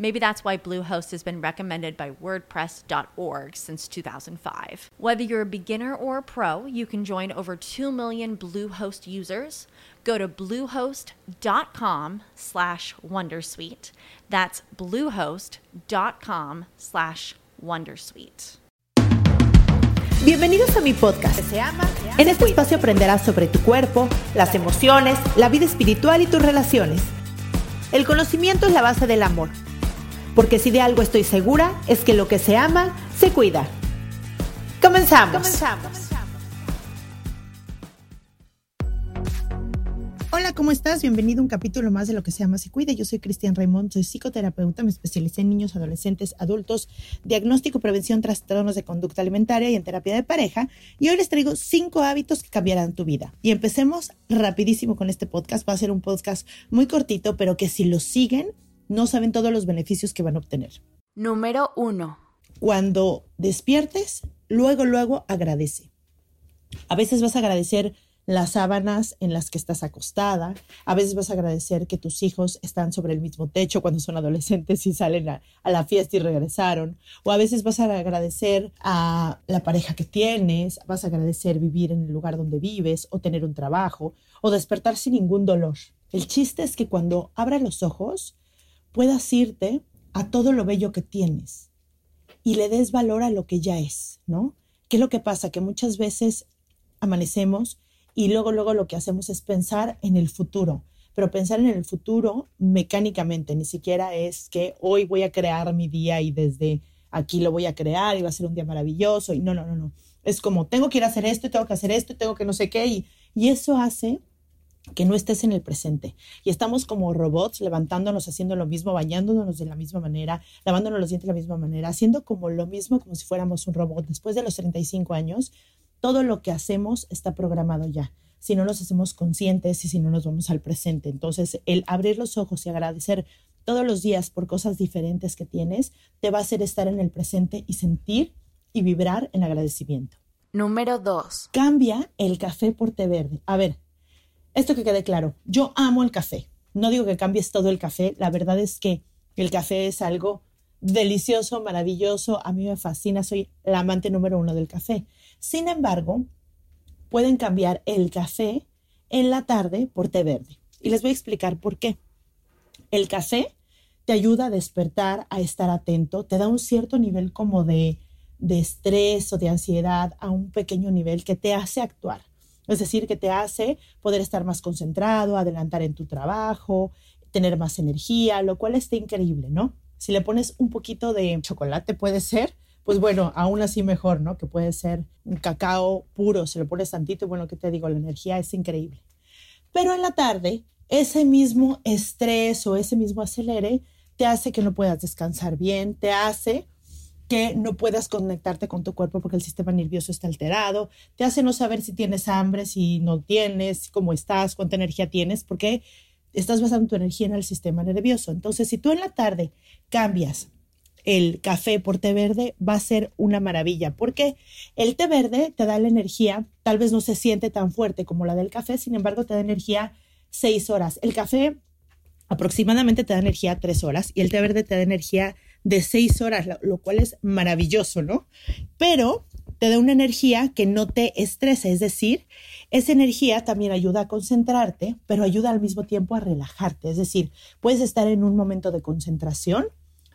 Maybe that's why Bluehost has been recommended by WordPress.org since 2005. Whether you're a beginner or a pro, you can join over 2 million Bluehost users. Go to bluehost.com slash Wondersuite. That's bluehost.com slash Wondersuite. Bienvenidos a mi podcast. En este espacio aprenderás sobre tu cuerpo, las emociones, la vida espiritual y tus relaciones. El conocimiento es la base del amor, porque si de algo estoy segura es que lo que se ama, se cuida. Comenzamos. Comenzamos. Hola, ¿cómo estás? Bienvenido a un capítulo más de lo que se llama Se Cuida. Yo soy Cristian Raymond, soy psicoterapeuta, me especialicé en niños, adolescentes, adultos, diagnóstico, prevención, trastornos de conducta alimentaria y en terapia de pareja. Y hoy les traigo cinco hábitos que cambiarán tu vida. Y empecemos rapidísimo con este podcast. Va a ser un podcast muy cortito, pero que si lo siguen, no saben todos los beneficios que van a obtener. Número uno. Cuando despiertes, luego, luego agradece. A veces vas a agradecer las sábanas en las que estás acostada. A veces vas a agradecer que tus hijos están sobre el mismo techo cuando son adolescentes y salen a, la fiesta y regresaron. O a veces vas a agradecer a la pareja que tienes, vas a agradecer vivir en el lugar donde vives o tener un trabajo o despertar sin ningún dolor. El chiste es que cuando abras los ojos puedas irte a todo lo bello que tienes y le des valor a lo que ya es, ¿no? ¿Qué es lo que pasa? Que muchas veces amanecemos y luego, luego lo que hacemos es pensar en el futuro. Pero pensar en el futuro mecánicamente, ni siquiera es que hoy voy a crear mi día y desde aquí lo voy a crear y va a ser un día maravilloso. Y no, no, no, no. Es como tengo que ir a hacer esto y tengo que hacer esto y tengo que no sé qué. Y, y eso hace que no estés en el presente. Y estamos como robots levantándonos, haciendo lo mismo, bañándonos de la misma manera, lavándonos los dientes de la misma manera, haciendo como lo mismo como si fuéramos un robot. Después de los 35 años, todo lo que hacemos está programado ya. Si no nos hacemos conscientes y si no nos vamos al presente. Entonces, el abrir los ojos y agradecer todos los días por cosas diferentes que tienes, te va a hacer estar en el presente y sentir y vibrar en agradecimiento. Número dos. Cambia el café por té verde. A ver, esto que quede claro, yo amo el café. No digo que cambies todo el café, la verdad es que el café es algo delicioso, maravilloso, a mí me fascina, soy la amante número uno del café. Sin embargo, pueden cambiar el café en la tarde por té verde. Y les voy a explicar por qué. El café te ayuda a despertar, a estar atento, te da un cierto nivel como de, estrés o de ansiedad a un pequeño nivel que te hace actuar. Es decir, que te hace poder estar más concentrado, adelantar en tu trabajo, tener más energía, lo cual está increíble, ¿no? Si le pones un poquito de chocolate, puede ser, pues bueno, aún así mejor, ¿no? Que puede ser un cacao puro, se lo pones tantito bueno, ¿qué te digo? La energía es increíble. Pero en la tarde, ese mismo estrés o ese mismo acelere te hace que no puedas descansar bien, te hace que no puedas conectarte con tu cuerpo porque el sistema nervioso está alterado, te hace no saber si tienes hambre, si no tienes, cómo estás, cuánta energía tienes, porque estás basando tu energía en el sistema nervioso. Entonces, si tú en la tarde cambias el café por té verde va a ser una maravilla, porque el té verde te da la energía, tal vez no se siente tan fuerte como la del café, sin embargo te da energía seis horas. El café aproximadamente te da energía tres horas y el té verde te da energía de seis horas, lo, cual es maravilloso, ¿no? Pero te da una energía que no te estresa, es decir, esa energía también ayuda a concentrarte, pero ayuda al mismo tiempo a relajarte, es decir, puedes estar en un momento de concentración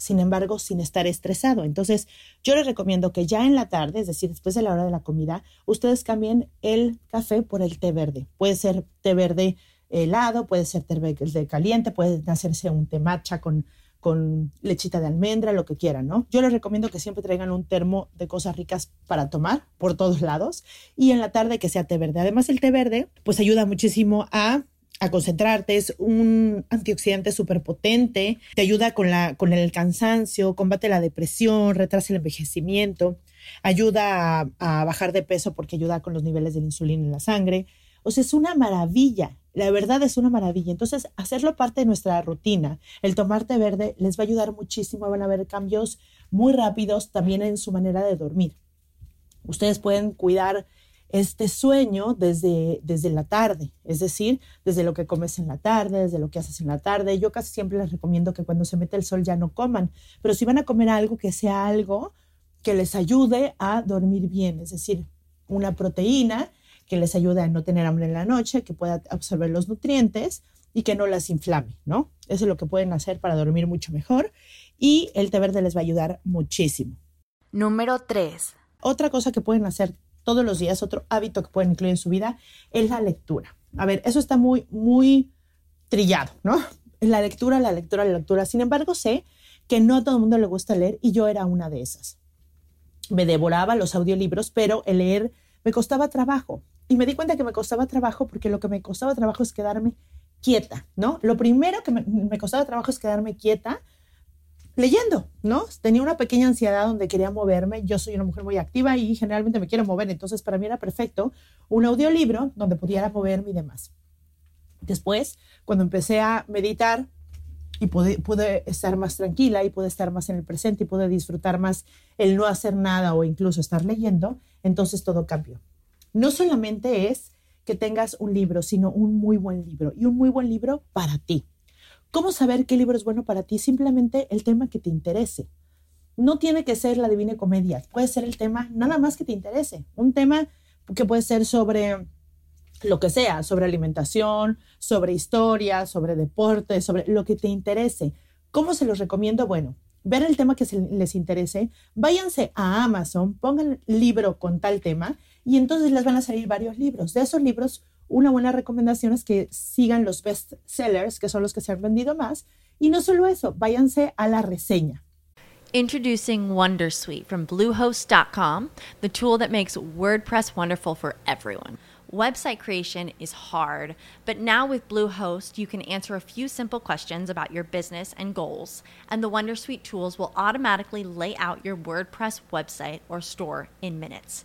sin embargo, sin estar estresado. Entonces, yo les recomiendo que ya en la tarde, es decir, después de la hora de la comida, ustedes cambien el café por el té verde. Puede ser té verde helado, puede ser té verde caliente, puede hacerse un té matcha con, con lechita de almendra, lo que quieran, ¿no? Yo les recomiendo que siempre traigan un termo de cosas ricas para tomar por todos lados y en la tarde que sea té verde. Además, el té verde pues ayuda muchísimo a a concentrarte, es un antioxidante súper potente, te ayuda con, la, con el cansancio, combate la depresión, retrasa el envejecimiento, ayuda a, bajar de peso porque ayuda con los niveles de insulina en la sangre. O sea, es una maravilla, la verdad es una maravilla. Entonces, hacerlo parte de nuestra rutina, el tomarte verde les va a ayudar muchísimo, van a ver cambios muy rápidos también en su manera de dormir. Ustedes pueden cuidar este sueño desde, desde la tarde, es decir, desde lo que comes en la tarde, desde lo que haces en la tarde. Yo casi siempre les recomiendo que cuando se mete el sol ya no coman, pero si van a comer algo, que sea algo que les ayude a dormir bien, es decir, una proteína que les ayude a no tener hambre en la noche, que pueda absorber los nutrientes y que no las inflame, ¿no? Eso es lo que pueden hacer para dormir mucho mejor y el té verde les va a ayudar muchísimo. Número 3. Otra cosa que pueden hacer todos los días, otro hábito que pueden incluir en su vida, es la lectura. A ver, eso está muy, muy trillado, ¿no? La lectura, la lectura, la lectura. Sin embargo, sé que no a todo el mundo le gusta leer y yo era una de esas. Me devoraba los audiolibros, pero el leer me costaba trabajo. Y me di cuenta que me costaba trabajo porque lo que me costaba trabajo es quedarme quieta, ¿no? Lo primero que me, costaba trabajo es quedarme quieta leyendo, ¿no? Tenía una pequeña ansiedad donde quería moverme. Yo soy una mujer muy activa y generalmente me quiero mover, entonces para mí era perfecto un audiolibro donde pudiera moverme y demás. Después, cuando empecé a meditar y pude, pude estar más tranquila y pude estar más en el presente y pude disfrutar más el no hacer nada o incluso estar leyendo, entonces todo cambió. No solamente es que tengas un libro, sino un muy buen libro y un muy buen libro para ti. ¿Cómo saber qué libro es bueno para ti? Simplemente el tema que te interese. No tiene que ser la Divina Comedia, puede ser el tema nada más que te interese. Un tema que puede ser sobre lo que sea, sobre alimentación, sobre historia, sobre deporte, sobre lo que te interese. ¿Cómo se los recomiendo? Bueno, ver el tema que les interese, váyanse a Amazon, pongan libro con tal tema y entonces les van a salir varios libros. De esos libros, una buena recomendación es que sigan los best sellers, que son los que se han vendido más. Y no solo eso, váyanse a la reseña. Introducing Wondersuite from Bluehost.com, the tool that makes WordPress wonderful for everyone. Website creation is hard, but now with Bluehost, you can answer a few simple questions about your business and goals, and the Wondersuite tools will automatically lay out your WordPress website or store in minutes.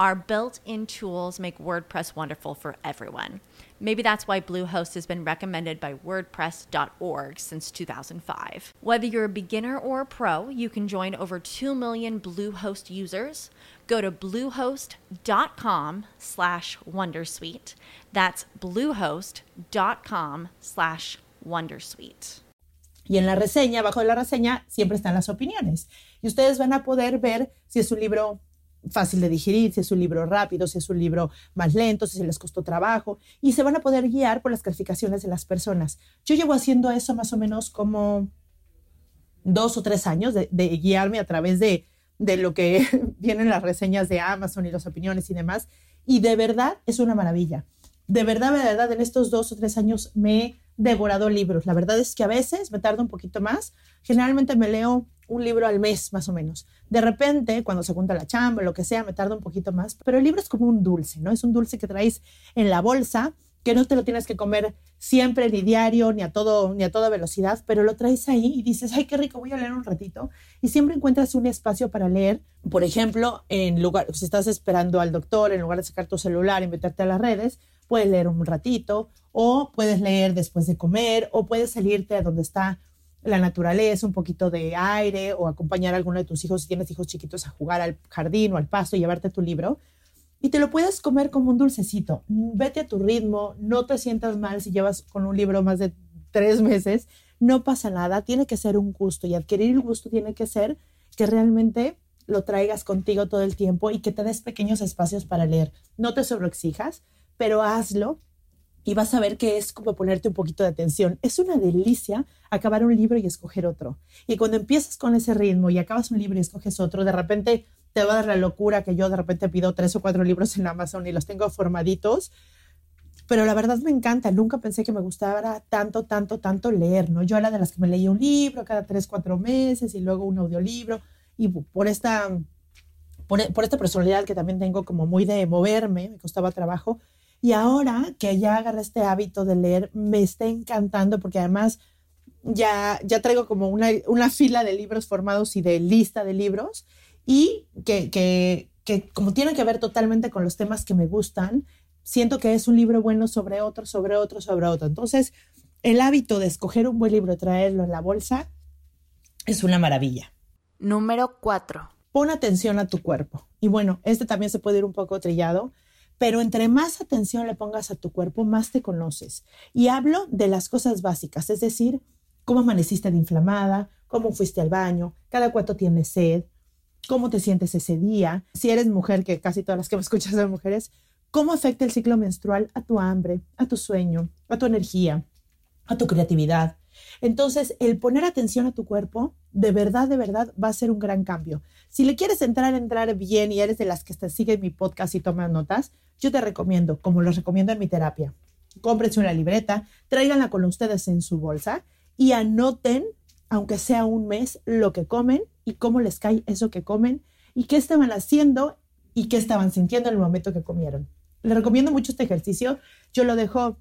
our built in tools make WordPress wonderful for everyone. Maybe that's why Bluehost has been recommended by WordPress.org since 2005. Whether you're a beginner or a pro, you can join over 2 million Bluehost users. Go to bluehost.com slash wondersuite. That's bluehost.com slash wondersuite. Y en la reseña, abajo de la reseña, siempre están las opiniones. Y ustedes van a poder ver si es un libro fácil de digerir, si es un libro rápido, si es un libro más lento, si se les costó trabajo, y se van a poder guiar por las calificaciones de las personas. Yo llevo haciendo eso más o menos como dos o tres años de, guiarme a través de, de lo que vienen las reseñas de Amazon y las opiniones y demás, y de verdad es una maravilla. De verdad, de verdad, en estos dos o tres años me he devorado libros. La verdad es que a veces me tarda un poquito más. Generalmente me leo un libro al mes, más o menos. De repente, cuando se junta la chamba, lo que sea, me tarda un poquito más, pero el libro es como un dulce, ¿no? Es un dulce que traes en la bolsa, que no te lo tienes que comer siempre, ni diario, ni a, todo, ni a toda velocidad, pero lo traes ahí y dices, ay, qué rico, voy a leer un ratito. Y siempre encuentras un espacio para leer, por ejemplo, en lugar, si estás esperando al doctor, en lugar de sacar tu celular y meterte a las redes, puedes leer un ratito, o puedes leer después de comer, o puedes salirte a donde está la naturaleza, un poquito de aire o acompañar a alguno de tus hijos si tienes hijos chiquitos a jugar al jardín o al pasto y llevarte tu libro. Y te lo puedes comer como un dulcecito. Vete a tu ritmo, no te sientas mal si llevas con un libro más de tres meses, no pasa nada, tiene que ser un gusto y adquirir el gusto tiene que ser que realmente lo traigas contigo todo el tiempo y que te des pequeños espacios para leer. No te sobreexijas, pero hazlo y vas a ver que es como ponerte un poquito de atención. Es una delicia acabar un libro y escoger otro. Y cuando empiezas con ese ritmo y acabas un libro y escoges otro, de repente te va a dar la locura que yo de repente pido tres o cuatro libros en Amazon y los tengo formaditos. Pero la verdad me encanta. Nunca pensé que me gustara tanto, tanto, tanto leer, ¿no? Yo era de las que me leía un libro cada tres, cuatro meses y luego un audiolibro. Y por esta, por, por esta personalidad que también tengo como muy de moverme, me costaba trabajo, y ahora que ya agarré este hábito de leer, me está encantando porque además ya, ya traigo como una, una fila de libros formados y de lista de libros y que, que, que como tienen que ver totalmente con los temas que me gustan, siento que es un libro bueno sobre otro, sobre otro, sobre otro. Entonces, el hábito de escoger un buen libro y traerlo en la bolsa es una maravilla. Número 4. Pon atención a tu cuerpo. Y bueno, este también se puede ir un poco trillado, pero entre más atención le pongas a tu cuerpo, más te conoces. Y hablo de las cosas básicas, es decir, cómo amaneciste de inflamada, cómo fuiste al baño, cada cuánto tienes sed, cómo te sientes ese día. Si eres mujer, que casi todas las que me escuchas son mujeres, cómo afecta el ciclo menstrual a tu hambre, a tu sueño, a tu energía, a tu creatividad. Entonces, el poner atención a tu cuerpo, de verdad, de verdad, va a ser un gran cambio. Si le quieres entrar, entrar bien y eres de las que te siguen mi podcast y toman notas, yo te recomiendo, como los recomiendo en mi terapia, cómprense una libreta, tráiganla con ustedes en su bolsa y anoten, aunque sea un mes, lo que comen y cómo les cae eso que comen y qué estaban haciendo y qué estaban sintiendo en el momento que comieron. Les recomiendo mucho este ejercicio. Yo lo dejo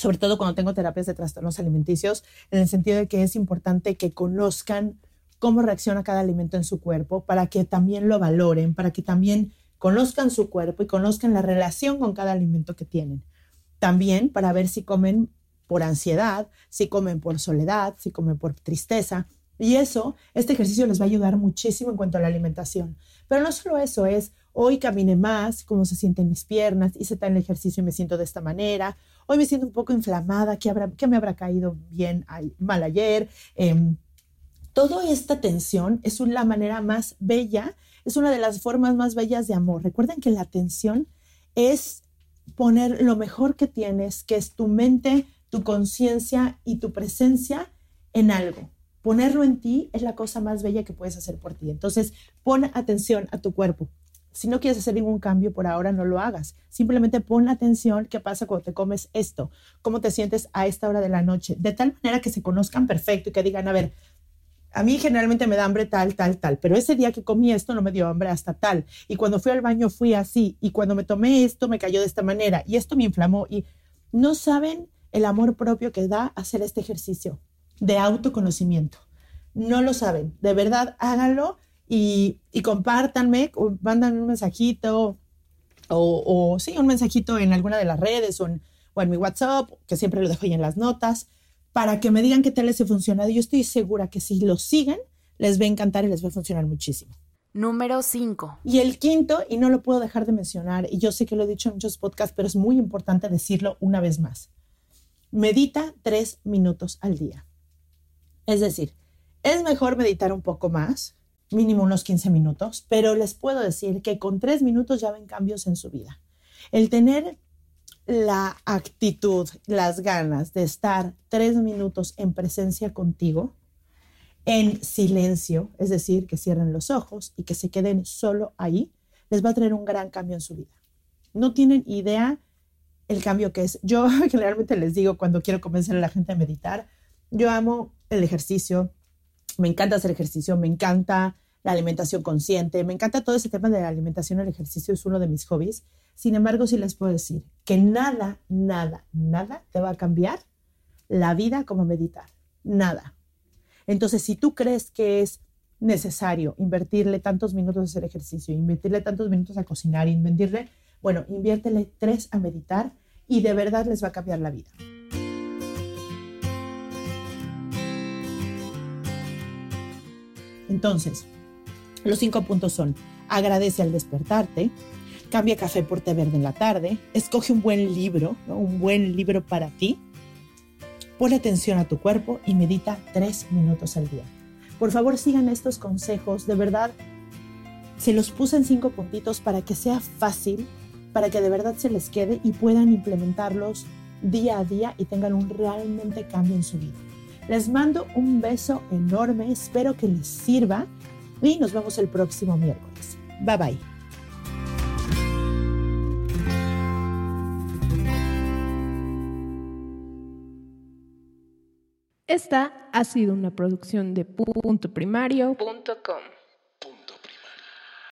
sobre todo cuando tengo terapias de trastornos alimenticios, en el sentido de que es importante que conozcan cómo reacciona cada alimento en su cuerpo para que también lo valoren, para que también conozcan su cuerpo y conozcan la relación con cada alimento que tienen. También para ver si comen por ansiedad, si comen por soledad, si comen por tristeza. Y eso, este ejercicio les va a ayudar muchísimo en cuanto a la alimentación. Pero no solo eso, es hoy caminé más, cómo se sienten mis piernas, hice tal ejercicio y me siento de esta manera, hoy me siento un poco inflamada, ¿qué, habrá, qué me habrá caído bien, mal ayer? Eh, toda esta tensión es la manera más bella, es una de las formas más bellas de amor. Recuerden que la atención es poner lo mejor que tienes, que es tu mente, tu conciencia y tu presencia en algo. Ponerlo en ti es la cosa más bella que puedes hacer por ti. Entonces, pon atención a tu cuerpo. Si no quieres hacer ningún cambio por ahora, no lo hagas. Simplemente pon atención qué pasa cuando te comes esto, cómo te sientes a esta hora de la noche, de tal manera que se conozcan perfecto y que digan, a ver, a mí generalmente me da hambre tal, tal, tal, pero ese día que comí esto no me dio hambre hasta tal. Y cuando fui al baño fui así. Y cuando me tomé esto me cayó de esta manera. Y esto me inflamó. Y no saben el amor propio que da hacer este ejercicio de autoconocimiento. No lo saben. De verdad, háganlo y, y compártanme, mandan un mensajito o, sí, un mensajito en alguna de las redes o en, o en mi WhatsApp, que siempre lo dejo ahí en las notas para que me digan qué tal les ha funcionado. Yo estoy segura que si lo siguen, les va a encantar y les va a funcionar muchísimo. Número 5. Y el quinto, y no lo puedo dejar de mencionar, y yo sé que lo he dicho en muchos podcasts, pero es muy importante decirlo una vez más. Medita tres minutos al día. Es decir, es mejor meditar un poco más, mínimo unos 15 minutos, pero les puedo decir que con tres minutos ya ven cambios en su vida. El tener la actitud, las ganas de estar tres minutos en presencia contigo, en silencio, es decir, que cierren los ojos y que se queden solo ahí, les va a traer un gran cambio en su vida. No tienen idea el cambio que es. Yo generalmente les digo cuando quiero convencer a la gente a meditar, yo amo el ejercicio, me encanta hacer ejercicio, me encanta la alimentación consciente, me encanta todo ese tema de la alimentación, el ejercicio es uno de mis hobbies sin embargo, sí les puedo decir que nada, nada, nada te va a cambiar la vida como meditar. Nada. Entonces, si tú crees que es necesario invertirle tantos minutos a hacer ejercicio, invertirle tantos minutos a cocinar, invertirle, bueno, inviértele tres a meditar y de verdad les va a cambiar la vida. Entonces, los cinco puntos son, agradece al despertarte, cambia café por té verde en la tarde, escoge un buen libro, un buen libro para ti, pon atención a tu cuerpo y medita tres minutos al día. Por favor, sigan estos consejos. De verdad, se los puse en cinco puntitos para que sea fácil, para que de verdad se les quede y puedan implementarlos día a día y tengan un realmente cambio en su vida. Les mando un beso enorme, espero que les sirva y nos vemos el próximo miércoles. Bye bye. Esta ha sido una producción de puntoprimario.com.